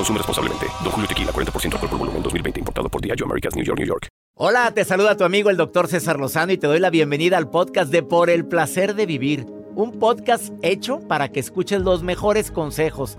Consume responsablemente. Don Julio Tequila, 40% alcohol por volumen, 2020. Importado por Diageo Americas, New York, New York. Hola, te saluda tu amigo el doctor César Lozano y te doy la bienvenida al podcast de Por el Placer de Vivir. Un podcast hecho para que escuches los mejores consejos,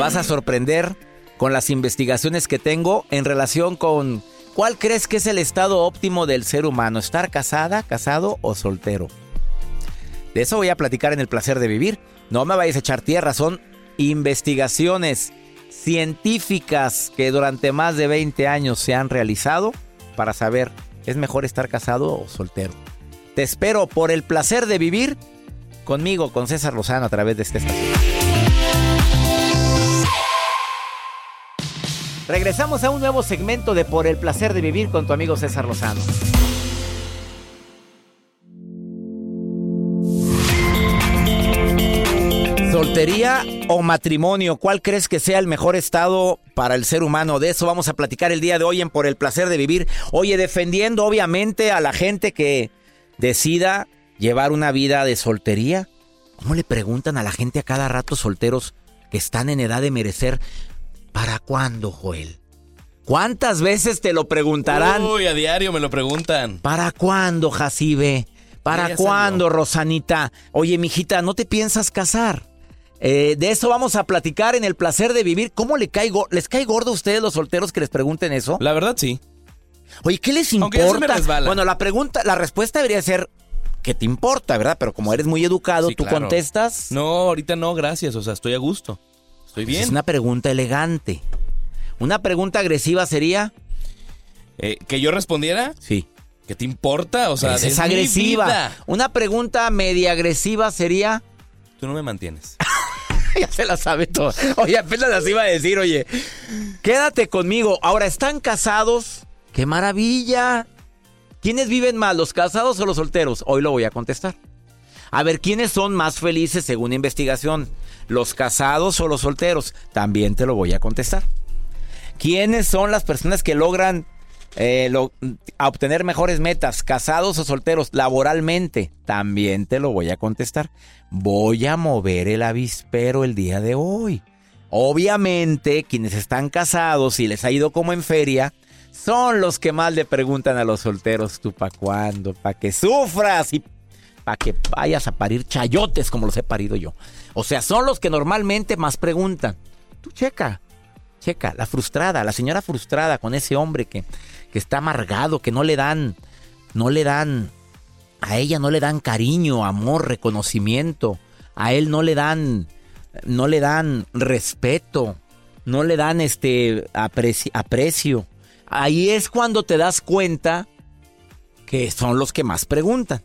Vas a sorprender con las investigaciones que tengo en relación con cuál crees que es el estado óptimo del ser humano, estar casada, casado o soltero. De eso voy a platicar en el placer de vivir. No me vayas a echar tierra, son investigaciones científicas que durante más de 20 años se han realizado para saber es mejor estar casado o soltero. Te espero por el placer de vivir conmigo, con César Lozano a través de este estación. Regresamos a un nuevo segmento de Por el placer de vivir con tu amigo César Lozano. Soltería o matrimonio, ¿cuál crees que sea el mejor estado para el ser humano? De eso vamos a platicar el día de hoy en Por el placer de vivir. Oye, defendiendo obviamente a la gente que decida llevar una vida de soltería. ¿Cómo le preguntan a la gente a cada rato solteros que están en edad de merecer ¿Para cuándo, Joel? ¿Cuántas veces te lo preguntarán? Uy, a diario me lo preguntan. ¿Para cuándo, Jacibe? ¿Para cuándo, Rosanita? Oye, mijita, ¿no te piensas casar? Eh, de eso vamos a platicar en el placer de vivir. ¿Cómo le caigo? ¿Les cae gordo a ustedes los solteros que les pregunten eso? La verdad, sí. Oye, ¿qué les importa? bueno, la pregunta, la respuesta debería ser ¿qué te importa, verdad? Pero como eres muy educado, tú contestas. No, ahorita no, gracias. O sea, estoy a gusto. Estoy bien. Es una pregunta elegante. Una pregunta agresiva sería. Eh, ¿Que yo respondiera? Sí. ¿Qué te importa? O sea, es, agresiva. Una pregunta media agresiva sería. Tú no me mantienes. ya se la sabe todo. Oye, apenas las iba a decir, oye. Quédate conmigo. Ahora, ¿están casados? ¡Qué maravilla! ¿Quiénes viven más, los casados o los solteros? Hoy lo voy a contestar. A ver, ¿quiénes son más felices según investigación? ¿Los casados o los solteros? También te lo voy a contestar. ¿Quiénes son las personas que logran eh, obtener mejores metas, casados o solteros, laboralmente? También te lo voy a contestar. Voy a mover el avispero el día de hoy. Obviamente, quienes están casados y les ha ido como en feria, son los que más le preguntan a los solteros, ¿tú para cuándo? ¿Para que sufras y para que vayas a parir chayotes como los he parido yo. O sea, son los que normalmente más preguntan. Tú checa, checa, la frustrada, la señora frustrada con ese hombre que, que está amargado, que no le dan, no le dan, a ella no le dan cariño, amor, reconocimiento, a él no le dan, no le dan respeto, no le dan este aprecio. Ahí es cuando te das cuenta que son los que más preguntan.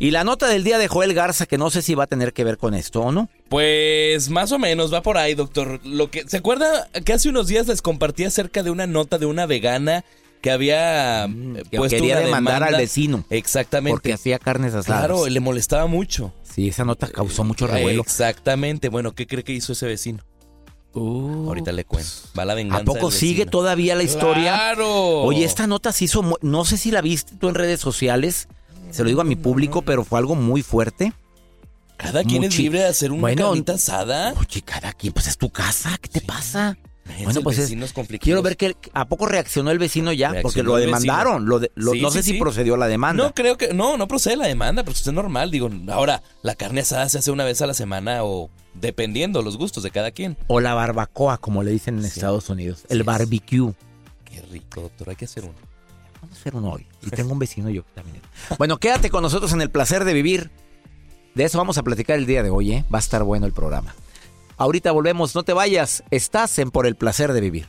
Y la nota del día de Joel Garza, que no sé si va a tener que ver con esto o no. Pues más o menos va por ahí, doctor. Lo que se acuerda que hace unos días les compartí acerca de una nota de una vegana que había mm, eh, que quería demandar al vecino. Exactamente. Porque hacía carnes asadas. Claro, le molestaba mucho. Sí, esa nota causó mucho revuelo. Exactamente. Bueno, ¿qué cree que hizo ese vecino? Ahorita le cuento. Va la venganza. ¿A poco sigue todavía la historia? ¡Claro! Oye, esta nota se hizo, no sé si la viste tú en redes sociales, se lo digo a mi público, pero fue algo muy fuerte. Cada quien es libre de hacer una Bueno, carnita asada. Oye, cada quien, pues es tu casa, ¿qué te pasa? Bueno, pues es-. Quiero ver que a poco reaccionó el vecino ya, porque lo demandaron. Lo de- lo- Sí, no sí, sé si procedió la demanda. No, creo que. No, no procede la demanda, pero es normal. Digo, ahora, la carne asada se hace una vez a la semana o dependiendo los gustos de cada quien. O la barbacoa, como le dicen en Estados Unidos. El barbecue. Qué rico, doctor. Hay que hacer uno. Vamos a hacer uno hoy. Y tengo un vecino yo también. Bueno, quédate con nosotros en el placer de vivir. De eso vamos a platicar el día de hoy, ¿eh? Va a estar bueno el programa. Ahorita volvemos, no te vayas. Estás en Por el placer de vivir.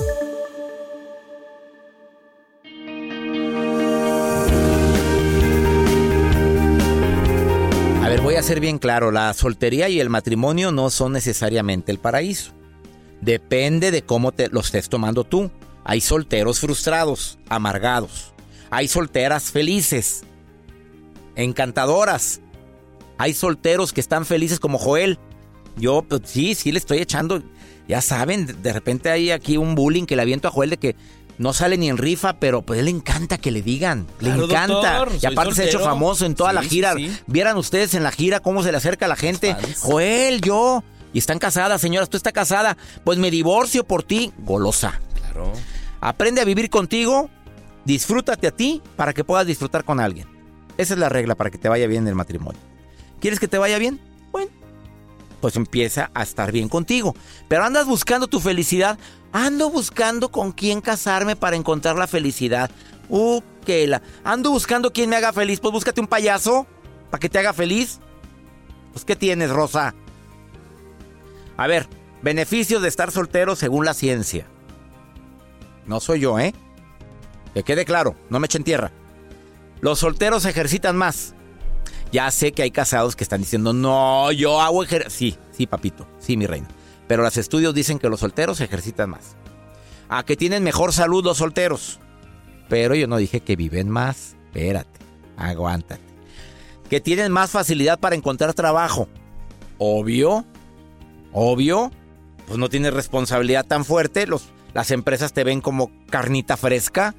Ser bien claro, la soltería y el matrimonio no son necesariamente el paraíso. Depende de cómo te lo estés tomando tú. Hay solteros frustrados, amargados. Hay solteras felices, encantadoras. Hay solteros que están felices como Joel. Yo, pues, sí, sí le estoy echando. Ya saben, de repente hay aquí un bullying que le aviento a Joel de que no sale ni en rifa, pero pues a él le encanta que le digan. Le Claro, encanta. doctor, y aparte se ha hecho famoso en toda Sí, la gira. sí. Vieran ustedes en la gira cómo se le acerca a la gente. Fans. Joel, yo. Y están casadas, señoras. Tú estás casada. Pues me divorcio por ti. Golosa. Claro. Aprende a vivir contigo, disfrútate a ti para que puedas disfrutar con alguien. Esa es la regla para que te vaya bien en el matrimonio. ¿Quieres que te vaya bien? Bueno, pues empieza a estar bien contigo. Pero andas buscando tu felicidad. Ando buscando con quién casarme para encontrar la felicidad. Uh, que la. Ando buscando quién me haga feliz. Pues búscate un payaso para que te haga feliz. Pues, ¿qué tienes, Rosa? A ver, beneficios de estar soltero según la ciencia. No soy yo, ¿eh? Que quede claro, no me echen tierra. Los solteros ejercitan más. Ya sé que hay casados que están diciendo, no, yo hago ejercicio. Sí, sí, papito, sí, mi reina. Pero los estudios dicen que los solteros se ejercitan más. A que tienen mejor salud los solteros. Pero yo no dije que viven más. Espérate, aguántate. Que tienen más facilidad para encontrar trabajo. Obvio, obvio. Pues no tienes responsabilidad tan fuerte. Los, las empresas te ven como carnita fresca.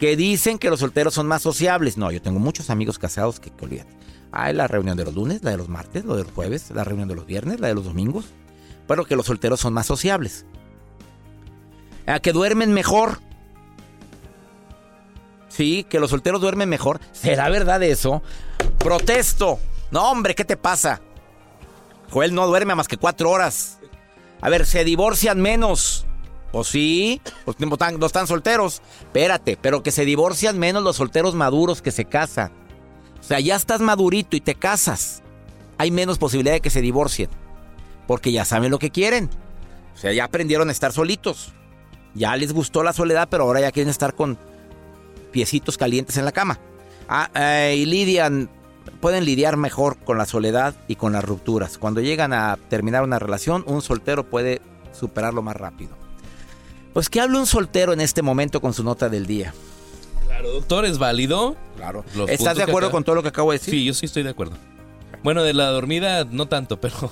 Que dicen que los solteros son más sociables. No, yo tengo muchos amigos casados que, que olvídate. Hay la reunión de los lunes, la de los martes, la de los jueves, la reunión de los viernes, la de los domingos. Pero que los solteros son más sociables. A que duermen mejor. Sí, que los solteros duermen mejor. ¿Será verdad eso? Protesto. No, hombre, ¿qué te pasa? Joel no duerme más que cuatro horas. A ver, se divorcian menos. Pues sí, pues no están, no están solteros. Espérate, pero que se divorcian menos los solteros maduros que se casan. O sea, ya estás madurito y te casas. Hay menos posibilidad de que se divorcien. Porque ya saben lo que quieren. O sea, ya aprendieron a estar solitos. Ya les gustó la soledad, pero ahora ya quieren estar con piecitos calientes en la cama. Ah, eh, y lidian, pueden lidiar mejor con la soledad y con las rupturas. Cuando llegan a terminar una relación, un soltero puede superarlo más rápido. Pues que hable un soltero en este momento con su nota del día. Claro, doctor, ¿es válido? Claro. Los ¿Estás de acuerdo con todo lo que acabo de decir? Sí, yo sí estoy de acuerdo. Bueno, de la dormida no tanto, pero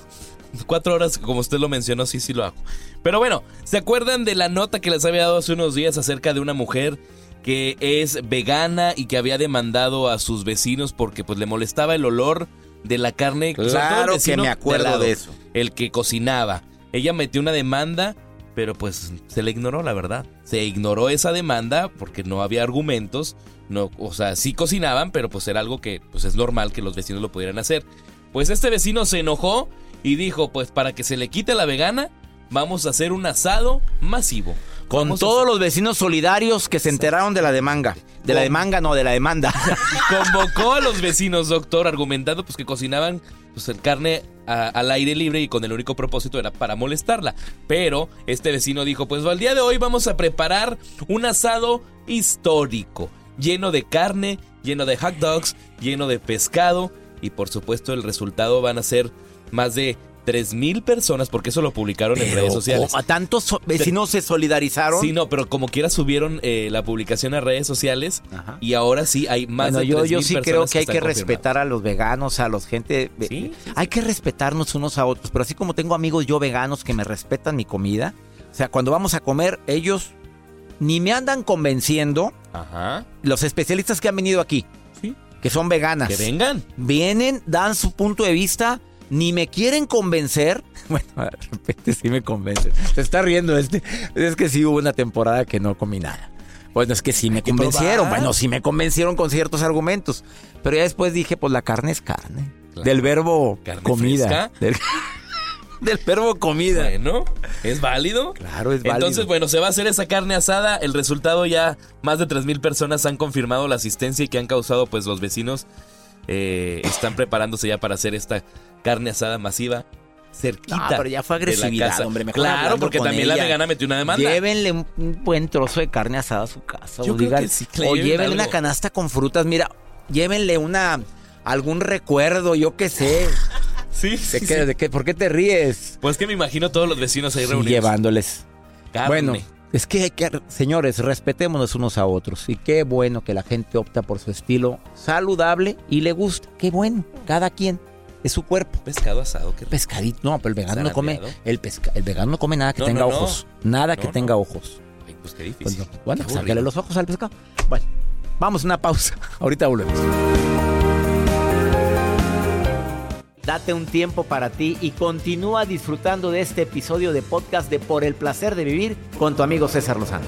cuatro horas, como usted lo mencionó, sí, sí lo hago. Pero bueno, ¿se acuerdan de la nota que les había dado hace unos días acerca de una mujer que es vegana y que había demandado a sus vecinos porque pues le molestaba el olor de la carne? Claro que me acuerdo lado, de eso. El que cocinaba. ella metió una demanda, pero pues se le ignoró, la verdad. Se ignoró esa demanda porque no había argumentos. No, o sea, sí cocinaban, pero pues era algo que pues es normal que los vecinos lo pudieran hacer. Pues este vecino se enojó y dijo, pues para que se le quite la vegana, vamos a hacer un asado masivo. Con Vamos todos los vecinos solidarios que se enteraron de la demanda. De la demanda, no, de la demanda. Convocó a los vecinos, doctor, argumentando pues que cocinaban pues, el carne a- al aire libre y con el único propósito era para molestarla. Pero este vecino dijo, pues al día de hoy vamos a preparar un asado histórico, lleno de carne, lleno de hot dogs, lleno de pescado y por supuesto el resultado van a ser más de 3.000 personas, porque eso lo publicaron en redes sociales. ¿cómo? tantos so- vecinos se solidarizaron. Sí, no, pero como quiera subieron eh, la publicación a redes sociales Ajá. y ahora sí hay más Bueno, de yo, yo 3,000 sí creo personas que hay que respetar a los veganos, a los gente. Sí, sí, Hay que respetarnos unos a otros. Pero así como tengo amigos yo veganos que me respetan mi comida, o sea, cuando vamos a comer, ellos ni me andan convenciendo. Ajá. Los especialistas que han venido aquí, Sí. que son veganas, Que vengan. vienen, dan su punto de vista, ni me quieren convencer. Bueno, de repente sí me convencen. Se está riendo este. Es que sí hubo una temporada que no comí nada. Bueno, es que sí me convencieron. probar. Bueno, sí me convencieron con ciertos argumentos. Pero ya después dije, pues la carne es carne. Claro. Del verbo ¿Carne comida. Del, del verbo comida. Bueno, es válido. Claro, es válido. Entonces, bueno, se va a hacer esa carne asada. El resultado ya, más de 3.000 personas han confirmado la asistencia y que han causado, pues los vecinos eh, están preparándose ya para hacer esta carne asada masiva cerquita. No, pero ya fue de la agresividad, casa. hombre, mejor Claro, porque también la ella. vegana metió una demanda. Llévenle un, un buen trozo de carne asada a su casa. Yo o digan- sí, o llévenle una canasta con frutas. Mira, llévenle una algún recuerdo, yo qué sé. Sí, ¿De sí, qué, sí. de qué- ¿Por qué te ríes? Pues que me imagino todos los vecinos ahí reunidos. llevándoles. Carne. Bueno, es que hay que, señores, respetémonos unos a otros. Y qué bueno que la gente opta por su estilo saludable y le gusta. Qué bueno, cada quien. Es su cuerpo. pescado asado, qué. Pescadito. No, pero el vegano no come. El, pesca- el vegano no come nada que No, tenga no, no. ojos. Nada que No, tenga ojos. Ay, pues qué Pues difícil. no. Bueno, Qué los ojos al pescado. Bueno, vamos a una pausa. Ahorita volvemos. Date un tiempo para ti y continúa disfrutando de este episodio de podcast de Por el placer de vivir con tu amigo César Lozano.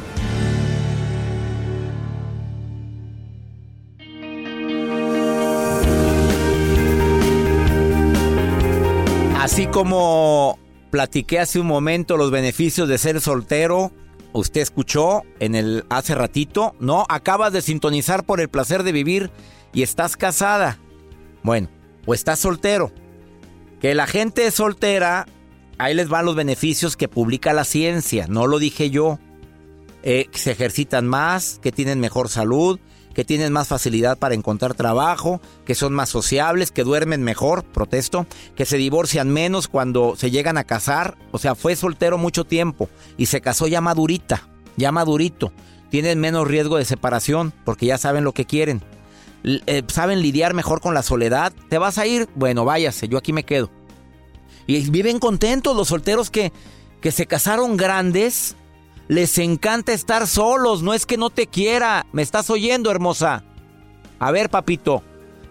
Así como platiqué hace un momento los beneficios de ser soltero, usted escuchó en el hace ratito, ¿no? Acabas de sintonizar por el placer de vivir y estás casada. Bueno, o estás soltero. Que la gente es soltera, ahí les van los beneficios que publica la ciencia, no lo dije yo. Eh, se ejercitan más, que tienen mejor salud, que tienen más facilidad para encontrar trabajo, que son más sociables, que duermen mejor, protesto, que se divorcian menos cuando se llegan a casar, o sea, fue soltero mucho tiempo y se casó ya madurita, ya madurito, tienen menos riesgo de separación porque ya saben lo que quieren, eh, saben lidiar mejor con la soledad, te vas a ir, bueno, váyase, yo aquí me quedo. Y viven contentos los solteros que, que se casaron grandes, les encanta estar solos, no es que no te quiera. ¿Me estás oyendo, hermosa? A ver, papito.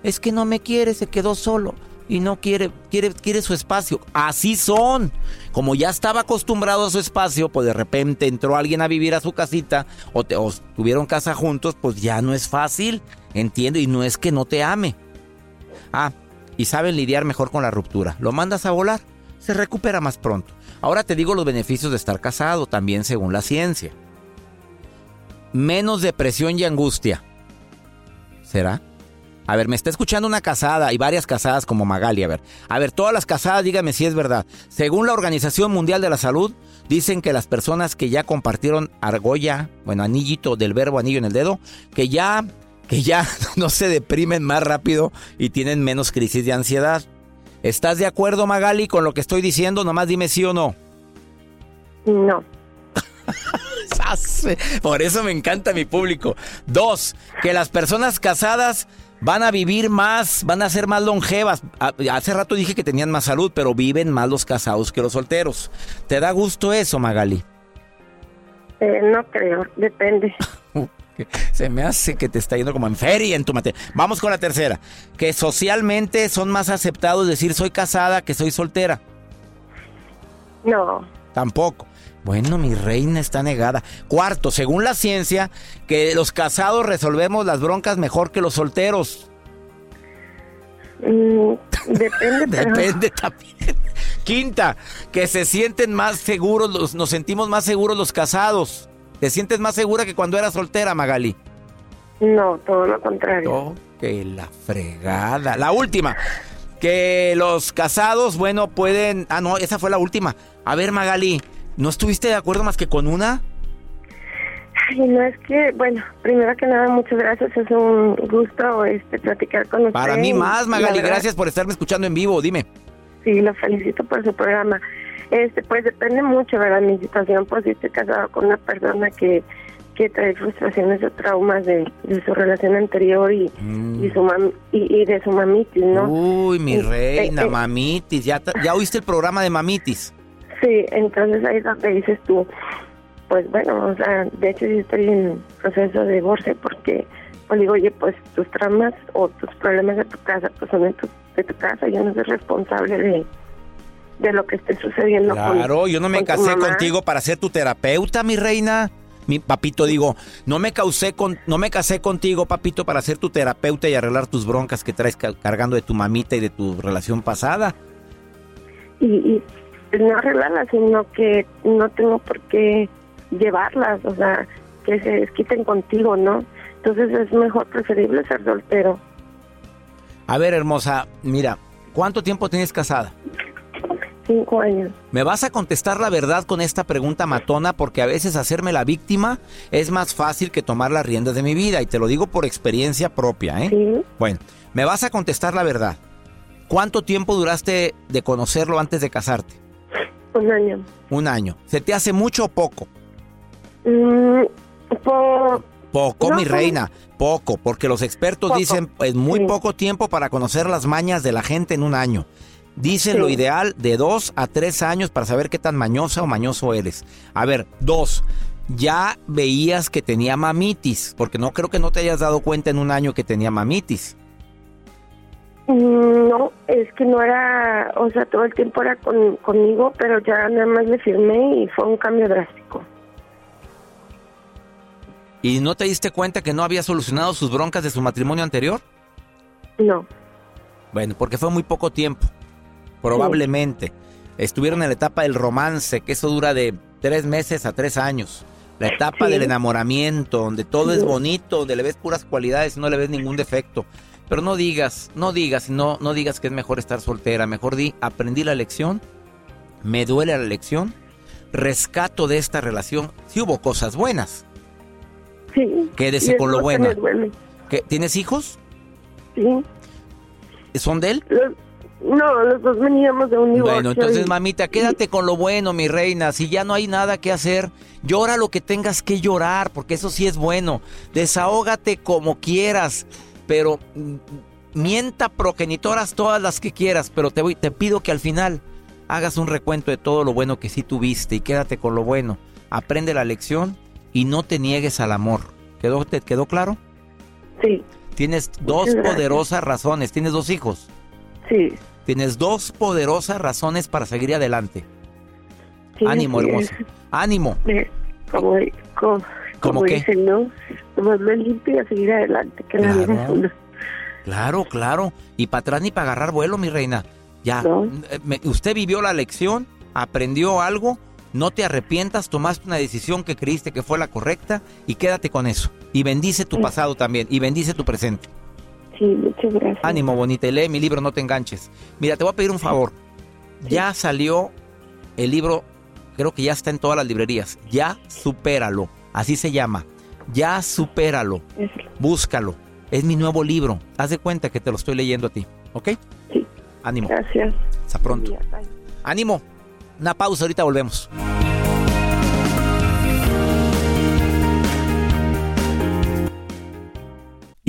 Es que no me quiere, se quedó solo y no quiere, quiere, quiere su espacio. Así son. Como ya estaba acostumbrado a su espacio, pues de repente entró alguien a vivir a su casita o, te- o tuvieron casa juntos, pues ya no es fácil. Entiendo, y no es que no te ame. Ah, y saben lidiar mejor con la ruptura. Lo mandas a volar, se recupera más pronto. Ahora te digo los beneficios de estar casado, también según la ciencia. Menos depresión y angustia. ¿Será? A ver, me está escuchando una casada y varias casadas como Magali. A ver, a ver, todas las casadas, dígame si es verdad. Según la Organización Mundial de la Salud, dicen que las personas que ya compartieron argolla, bueno, anillito del verbo anillo en el dedo, que ya, que ya no se deprimen más rápido y tienen menos crisis de ansiedad. ¿Estás de acuerdo, Magali, con lo que estoy diciendo? Nomás dime sí o no. No. ¡Sas! Por eso me encanta mi público. Dos, que las personas casadas van a vivir más, van a ser más longevas. Hace rato dije que tenían más salud, pero viven más los casados que los solteros. ¿Te da gusto eso, Magali? Eh, no creo, depende. Se me hace que te está yendo como en feria en tu materia. Vamos con la tercera. Que socialmente son más aceptados decir soy casada que soy soltera. No. Tampoco. Bueno, mi reina está negada. Cuarto, según la ciencia, que los casados resolvemos las broncas mejor que los solteros. Mm, depende. Depende también. Quinta, que se sienten más seguros, los, nos sentimos más seguros los casados. ¿Te sientes más segura que cuando eras soltera, Magali? No, todo lo contrario. Oh, que la fregada. La última, que los casados, bueno, pueden... Ah, no, esa fue la última. A ver, Magali, ¿no estuviste de acuerdo más que con una? Ay, no es que, bueno, primero que nada, muchas gracias. Es un gusto este, platicar con usted. Para mí más, Magali. Gracias por estarme escuchando en vivo. Dime. Sí, lo felicito por su programa. Este, pues depende mucho, ¿verdad? Mi situación, pues estoy casado con una persona que, que trae frustraciones o traumas de, de su relación anterior y, y, su mam- y, y de su mamitis, ¿no? Uy, mi Eh, reina, eh, eh. mamitis. ¿Ya, ¿Ya oíste el programa de mamitis? Sí, entonces ahí es donde dices tú, pues bueno, o sea, de hecho yo estoy en proceso de divorcio porque, pues digo, oye, pues tus traumas o tus problemas de tu casa, pues son de tu, de tu casa, yo no soy responsable de, de lo que esté sucediendo con- Claro, yo no me con casé contigo para ser tu terapeuta, mi reina. Mi papito, digo, no me causé con, no me casé contigo, papito, para ser tu terapeuta y arreglar tus broncas que traes ca- cargando de tu mamita y de tu relación pasada. Y, y no arreglarlas, sino que no tengo por qué llevarlas, o sea, que se desquiten contigo, ¿no? Entonces es mejor, preferible ser soltero. A ver, hermosa, mira, ¿cuánto tiempo tienes casada? Cinco años. Me vas a contestar la verdad con esta pregunta matona porque a veces hacerme la víctima es más fácil que tomar las riendas de mi vida y te lo digo por experiencia propia, ¿eh? Sí. Bueno, me vas a contestar la verdad. ¿Cuánto tiempo duraste de conocerlo antes de casarte? Un año. Un año. ¿Se te hace mucho o poco? Mm, por, Poco, No, mi reina, poco, porque los expertos Poco. dicen es muy Sí. poco tiempo para conocer las mañas de la gente en un año. Dicen Sí. lo ideal de dos a tres años para saber qué tan mañosa o mañoso eres. A ver, dos, ya veías que tenía mamitis, porque no creo que no te hayas dado cuenta en un año que tenía mamitis. mm, no, es que no era, o sea, todo el tiempo era con, conmigo, pero ya nada más le firmé y fue un cambio drástico. ¿Y no te diste cuenta que no había solucionado sus broncas de su matrimonio anterior? No, Bueno, porque fue muy poco tiempo. Probablemente. Estuvieron en la etapa del romance, que eso dura de tres meses a tres años. La etapa Sí. del enamoramiento, donde todo es bonito, donde le ves puras cualidades y no le ves ningún defecto. Pero no digas, no digas, no, no digas que es mejor estar soltera. Mejor di, aprendí la lección, me duele la lección, rescato de esta relación. Sí hubo cosas buenas. Sí. Quédese con lo bueno. me duele. ¿Qué, ¿Tienes hijos? Sí. ¿Son de él? Los- no, los dos veníamos de un divorcio. Bueno, entonces, y- mamita, quédate con lo bueno, mi reina. Si ya no hay nada que hacer, llora lo que tengas que llorar, porque eso sí es bueno. Desahógate como quieras, pero mm, mienta progenitoras todas las que quieras, pero te, voy- te pido que al final hagas un recuento de todo lo bueno que sí tuviste y quédate con lo bueno. Aprende la lección y no te niegues al amor. ¿Quedó, ¿Te quedó claro? Sí, Tienes dos gracias. poderosas razones. Tienes dos hijos. sí. Tienes dos poderosas razones para seguir adelante. sí, Ánimo, así hermosa. Ánimo. Como, como, ¿Cómo como qué? dicen, ¿no? Nomás me limpio y a seguir adelante, que la vida Claro. es una. Claro, claro. Y para atrás ni para agarrar vuelo, mi reina. Ya. No. Eh, me- usted vivió la lección, aprendió algo, no te arrepientas, tomaste una decisión que creíste que fue la correcta y quédate con eso. Y bendice tu pasado también y bendice tu presente. Sí, muchas gracias. Ánimo, bonita. Y lee mi libro, no te enganches. Mira, te voy a pedir un favor. Ya salió el libro, creo que ya está en todas las librerías. Ya supéralo. Así se llama. Ya supéralo. Búscalo. Es mi nuevo libro. Haz de cuenta que te lo estoy leyendo a ti. ¿Ok? Sí. Ánimo. Gracias. Hasta pronto. Ánimo. Una pausa, ahorita volvemos.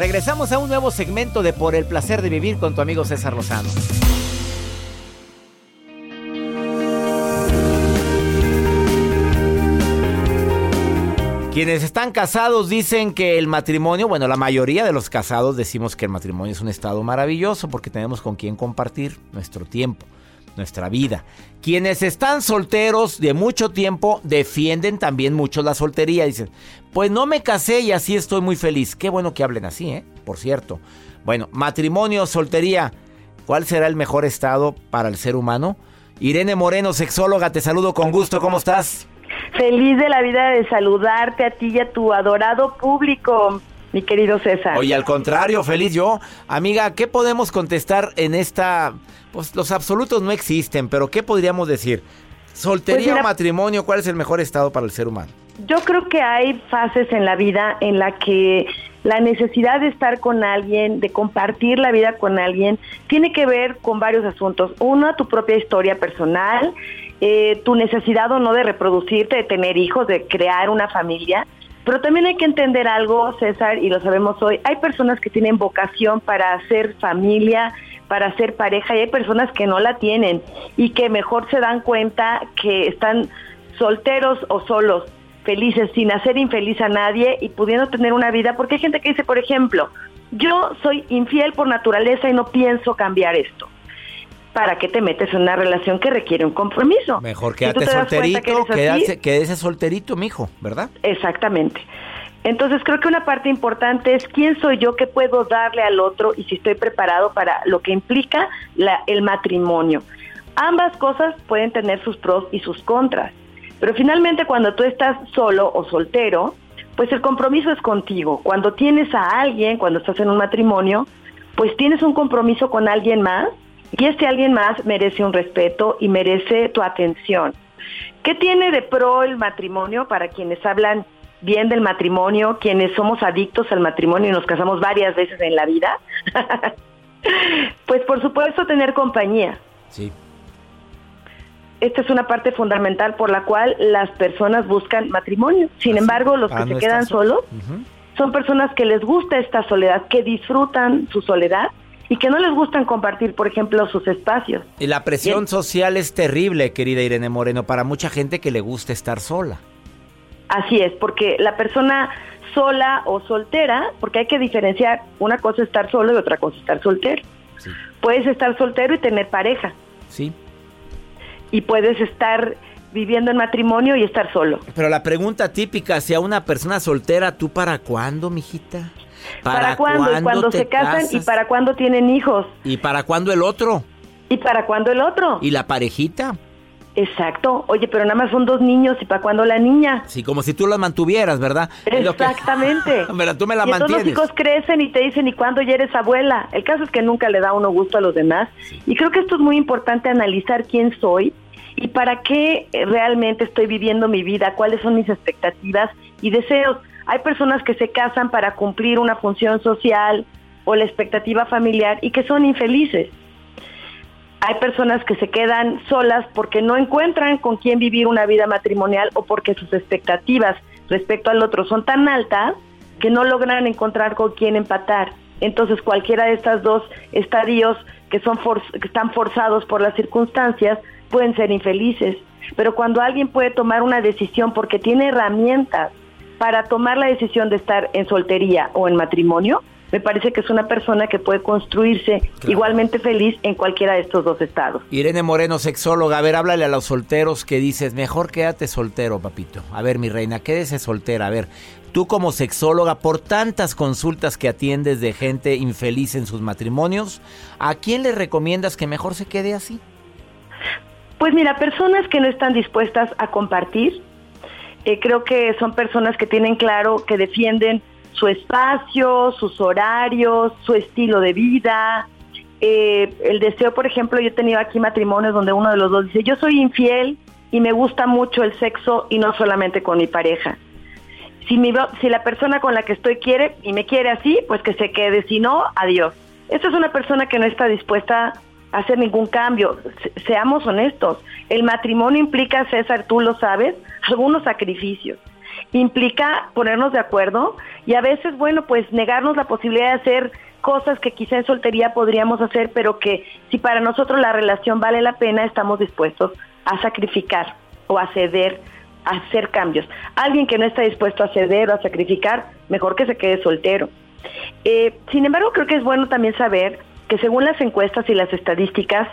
Regresamos a un nuevo segmento de Por el placer de vivir con tu amigo César Lozano. Quienes están casados dicen que el matrimonio, bueno, la mayoría de los casados decimos que el matrimonio es un estado maravilloso porque tenemos con quien compartir nuestro tiempo, nuestra vida. Quienes están solteros de mucho tiempo defienden también mucho la soltería. Dicen, pues no me casé y así estoy muy feliz. Qué bueno que hablen así, ¿eh? Por cierto. Bueno, matrimonio, soltería. ¿Cuál será el mejor estado para el ser humano? Irene Moreno, sexóloga, te saludo con gusto. ¿Cómo estás? Feliz de la vida de saludarte a ti y a tu adorado público, mi querido César. Oye, al contrario, feliz yo. Amiga, ¿qué podemos contestar en esta... Pues los absolutos no existen, pero ¿qué podríamos decir? Soltería Pues mira- o matrimonio, ¿cuál es el mejor estado para el ser humano? Yo creo que hay fases en la vida en la que la necesidad de estar con alguien, de compartir la vida con alguien, tiene que ver con varios asuntos. Uno, tu propia historia personal, eh, tu necesidad o no de reproducirte, de tener hijos, de crear una familia. Pero también hay que entender algo, César, y lo sabemos hoy, hay personas que tienen vocación para hacer familia, para hacer pareja, y hay personas que no la tienen y que mejor se dan cuenta que están solteros o solos, felices, sin hacer infeliz a nadie y pudiendo tener una vida, porque hay gente que dice, por ejemplo, yo soy infiel por naturaleza y no pienso cambiar esto. ¿Para qué te metes en una relación que requiere un compromiso? Mejor quédate que solterito, así, quédate, quédese solterito, mijo, ¿verdad? Exactamente. Entonces creo que una parte importante es quién soy yo, qué puedo darle al otro y si estoy preparado para lo que implica la- el matrimonio. Ambas cosas pueden tener sus pros y sus contras, pero finalmente cuando tú estás solo o soltero, pues el compromiso es contigo. Cuando tienes a alguien, cuando estás en un matrimonio, pues tienes un compromiso con alguien más y este alguien más merece un respeto y merece tu atención. ¿Qué tiene de pro el matrimonio para quienes hablan bien del matrimonio, quienes somos adictos al matrimonio y nos casamos varias veces en la vida? pues por supuesto tener compañía. Sí. Esta es una parte fundamental por la cual las personas buscan matrimonio. Sin embargo, los para que se quedan solos. son personas que les gusta esta soledad, que disfrutan su soledad y que no les gustan compartir, por ejemplo, sus espacios. Y la presión Bien. social es terrible, querida Irene Moreno, para mucha gente que le gusta estar sola. Así es, porque la persona sola o soltera, porque hay que diferenciar, una cosa es estar solo y otra cosa es estar soltero. Sí. Puedes estar soltero y tener pareja, Sí. y puedes estar viviendo en matrimonio y estar solo. Pero la pregunta típica, si a una persona soltera, ¿tú para cuándo, mijita? ¿Para, cuándo? Cuando se casan y para cuándo tienen hijos ¿Y para cuándo el otro? y para cuándo el otro. ¿Y la parejita? Exacto. Oye, pero nada más son dos niños y para cuándo la niña. Sí, como si tú la mantuvieras, ¿verdad? Que- Exactamente. Pero tú me la y mantienes. los hijos crecen y te dicen, ¿y cuándo ya eres abuela? El caso es que nunca le da uno gusto a los demás. Y creo que esto es muy importante analizar quién soy y para qué eh, realmente estoy viviendo mi vida, cuáles son mis expectativas y deseos. Hay personas que se casan para cumplir una función social o la expectativa familiar y que son infelices. Hay personas que se quedan solas porque no encuentran con quién vivir una vida matrimonial o porque sus expectativas respecto al otro son tan altas que no logran encontrar con quién empatar. Entonces cualquiera de estas dos estadios que, son for- que están forzados por las circunstancias pueden ser infelices. Pero cuando alguien puede tomar una decisión porque tiene herramientas para tomar la decisión de estar en soltería o en matrimonio, me parece que es una persona que puede construirse igualmente feliz en cualquiera de estos dos estados. Irene Moreno, sexóloga, a ver, háblale a los solteros que dices, mejor quédate soltero, papito. A ver, mi reina, quédese soltera. A ver, tú como sexóloga, por tantas consultas que atiendes de gente infeliz en sus matrimonios, ¿a quién le recomiendas que mejor se quede así? Pues mira, personas que no están dispuestas a compartir, eh, creo que son personas que tienen claro que defienden su espacio, sus horarios, su estilo de vida. Eh, el deseo, por ejemplo, yo he tenido aquí matrimonios donde uno de los dos dice, yo soy infiel y me gusta mucho el sexo y no solamente con mi pareja. Si, mi, si la persona con la que estoy quiere y me quiere así, pues que se quede, si no, adiós. Esta es una persona que no está dispuesta a hacer ningún cambio. seamos honestos, el matrimonio implica, César, tú lo sabes, algunos sacrificios implica ponernos de acuerdo y a veces, bueno, pues negarnos la posibilidad de hacer cosas que quizá en soltería podríamos hacer, pero que si para nosotros la relación vale la pena, estamos dispuestos a sacrificar o a ceder, a hacer cambios. Alguien que no está dispuesto a ceder o a sacrificar, mejor que se quede soltero. Eh, sin embargo, creo que es bueno también saber que según las encuestas y las estadísticas,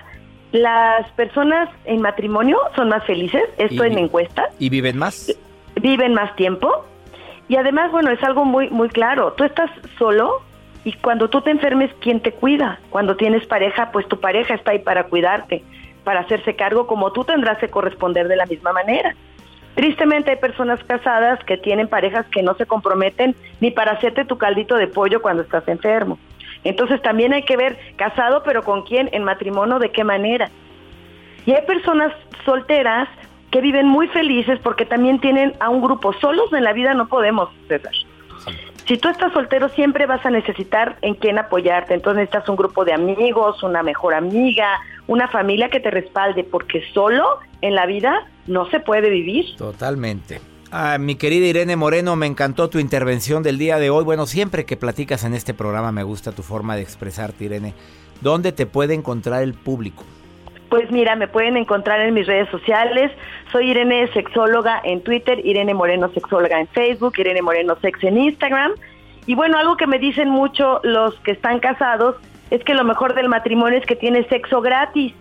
las personas en matrimonio son más felices, esto en encuestas. ¿Y viven más? viven más tiempo y además, bueno, es algo muy, muy claro. Tú estás solo y cuando tú te enfermes, ¿quién te cuida? Cuando tienes pareja, pues tu pareja está ahí para cuidarte, para hacerse cargo como tú tendrás que corresponder de la misma manera. Tristemente hay personas casadas que tienen parejas que no se comprometen ni para hacerte tu caldito de pollo cuando estás enfermo. Entonces también hay que ver casado, pero con quién, en matrimonio, de qué manera. Y hay personas solteras que viven muy felices porque también tienen a un grupo. Solos en la vida no podemos, César. Si tú estás soltero siempre vas a necesitar en quién apoyarte, entonces necesitas un grupo de amigos, una mejor amiga, una familia que te respalde, porque solo en la vida no se puede vivir. Totalmente. Ah, mi querida Irene Moreno, me encantó tu intervención del día de hoy. Bueno, siempre que platicas en este programa me gusta tu forma de expresarte, Irene. ¿Dónde te puede encontrar el público? Pues mira, me pueden encontrar en mis redes sociales. Soy Irene Sexóloga en Twitter, Irene Moreno Sexóloga en Facebook, Irene Moreno Sex en Instagram. Y bueno, algo que me dicen mucho los que están casados es que lo mejor del matrimonio es que tiene sexo gratis.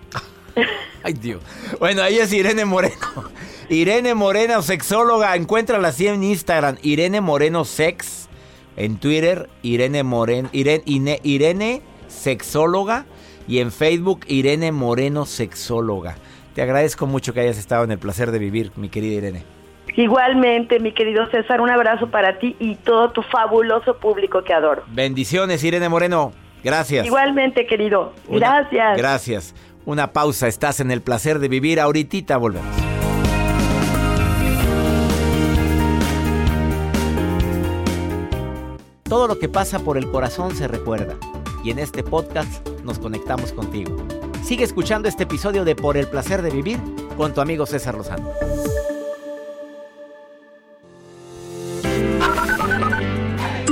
Ay, Dios. Bueno, ahí es Irene Moreno. Irene Moreno, sexóloga. Encuéntrala así en Instagram. Irene Moreno Sex. En Twitter, Irene Moreno. Irene, Irene Sexóloga y en Facebook Irene Moreno Sexóloga. Te agradezco mucho que hayas estado en el placer de vivir, mi querida Irene. Igualmente, mi querido César, un abrazo para ti y todo tu fabuloso público que adoro. Bendiciones, Irene Moreno. Gracias. Igualmente, querido. Gracias. gracias. Una pausa, estás en el placer de vivir. Ahorita volvemos. Todo lo que pasa por el corazón se recuerda y en este podcast nos conectamos contigo. Sigue escuchando este episodio de Por el placer de vivir con tu amigo César Lozano.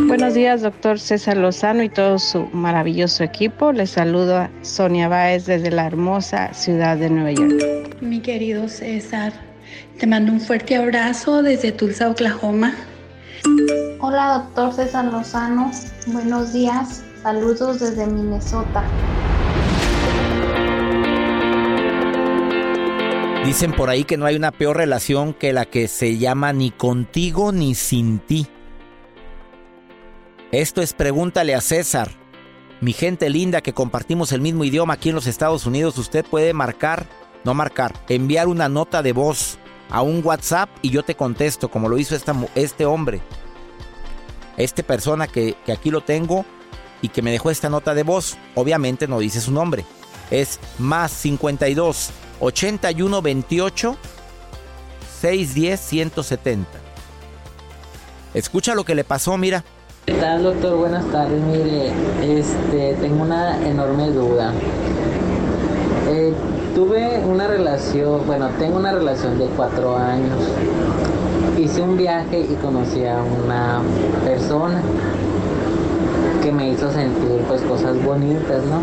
Buenos días, doctor César Lozano y todo su maravilloso equipo. Les saludo a Sonia Báez desde la hermosa ciudad de Nueva York. Mi querido César, te mando un fuerte abrazo desde Tulsa, Oklahoma. Hola, doctor César Lozano. Buenos días. Saludos desde Minnesota. Dicen por ahí que no hay una peor relación que la que se llama ni contigo ni sin ti. Esto es pregúntale a César. Mi gente linda que compartimos el mismo idioma aquí en los Estados Unidos, usted puede marcar, no marcar, enviar una nota de voz a un WhatsApp y yo te contesto, como lo hizo este hombre. Esta persona que aquí lo tengo y que me dejó esta nota de voz. Obviamente no dice su nombre. Es más 52 81 28 610 170. Escucha lo que le pasó, mira. ¿Qué tal, doctor? Buenas tardes. Mire, este, tengo una enorme duda. Eh, tuve una relación, bueno, tengo una relación de cuatro años. Hice un viaje y conocí a una persona que me hizo sentir pues cosas bonitas, ¿no?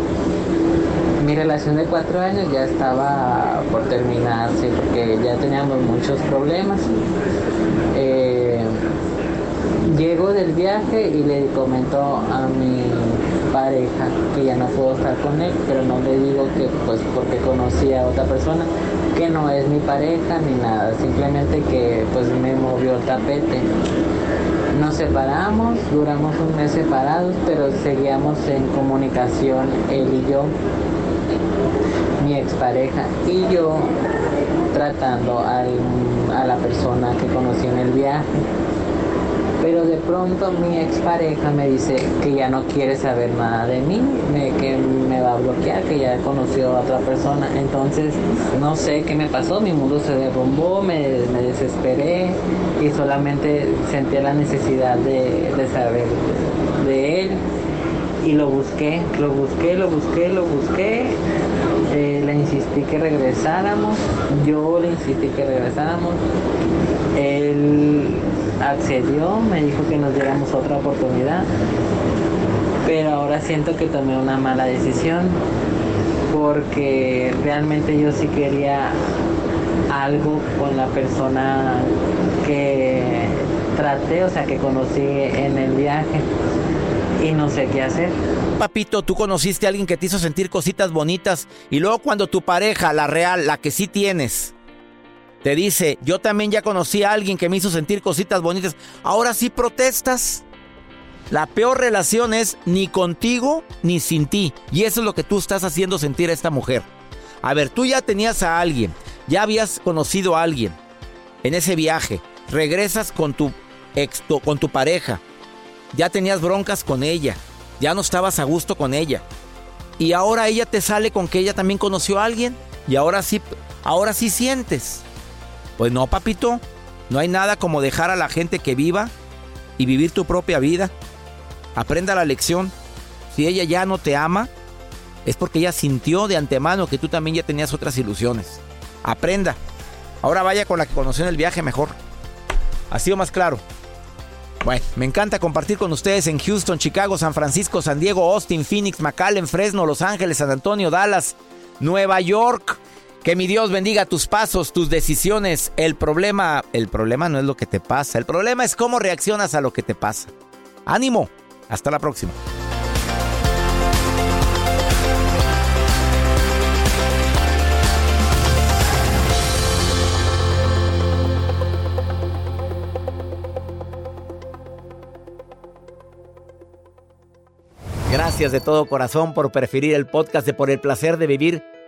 Mi relación de cuatro años ya estaba por terminarse porque ya teníamos muchos problemas. Eh, Llego del viaje y le comento a mi pareja que ya no puedo estar con él, pero no le digo que pues porque conocí a otra persona, que no es mi pareja ni nada, simplemente que pues me movió el tapete. Nos separamos, duramos un mes separados, pero seguíamos en comunicación él y yo, mi expareja y yo tratando a la persona que conocí en el viaje. Pero de pronto mi expareja me dice que ya no quiere saber nada de mí, que me va a bloquear, que ya conoció a otra persona. Entonces no sé qué me pasó, mi mundo se derrumbó, me, desesperé y solamente sentía la necesidad de, saber de él. Y lo busqué, lo busqué, lo busqué, lo busqué. Eh, le insistí que regresáramos, yo le insistí que regresáramos. Él accedió, me dijo que nos diéramos otra oportunidad, pero ahora siento que tomé una mala decisión porque realmente yo sí quería algo con la persona que traté, o sea, que conocí en el viaje y no sé qué hacer. Papito, tú conociste a alguien que te hizo sentir cositas bonitas y luego cuando tu pareja, la real, la que sí tienes, te dice, yo también ya conocí a alguien que me hizo sentir cositas bonitas, ahora sí protestas. La peor relación es ni contigo ni sin ti. Y eso es lo que tú estás haciendo sentir a esta mujer. A ver, tú ya tenías a alguien, ya habías conocido a alguien en ese viaje. Regresas con tu ex, con tu pareja. Ya tenías broncas con ella. Ya no estabas a gusto con ella. Y ahora ella te sale con que ella también conoció a alguien. Y ahora sí, ahora sí sientes. Pues no, papito. No hay nada como dejar a la gente que viva y vivir tu propia vida. Aprenda la lección. Si ella ya no te ama, es porque ella sintió de antemano que tú también ya tenías otras ilusiones. Aprenda. Ahora vaya con la que conoció en el viaje mejor. Ha sido más claro. Bueno, me encanta compartir con ustedes en Houston, Chicago, San Francisco, San Diego, Austin, Phoenix, McAllen, Fresno, Los Ángeles, San Antonio, Dallas, Nueva York. Que mi Dios bendiga tus pasos, tus decisiones. El problema, el problema no es lo que te pasa, el problema es cómo reaccionas a lo que te pasa. Ánimo, hasta la próxima. Gracias de todo corazón por preferir el podcast de Por el placer de vivir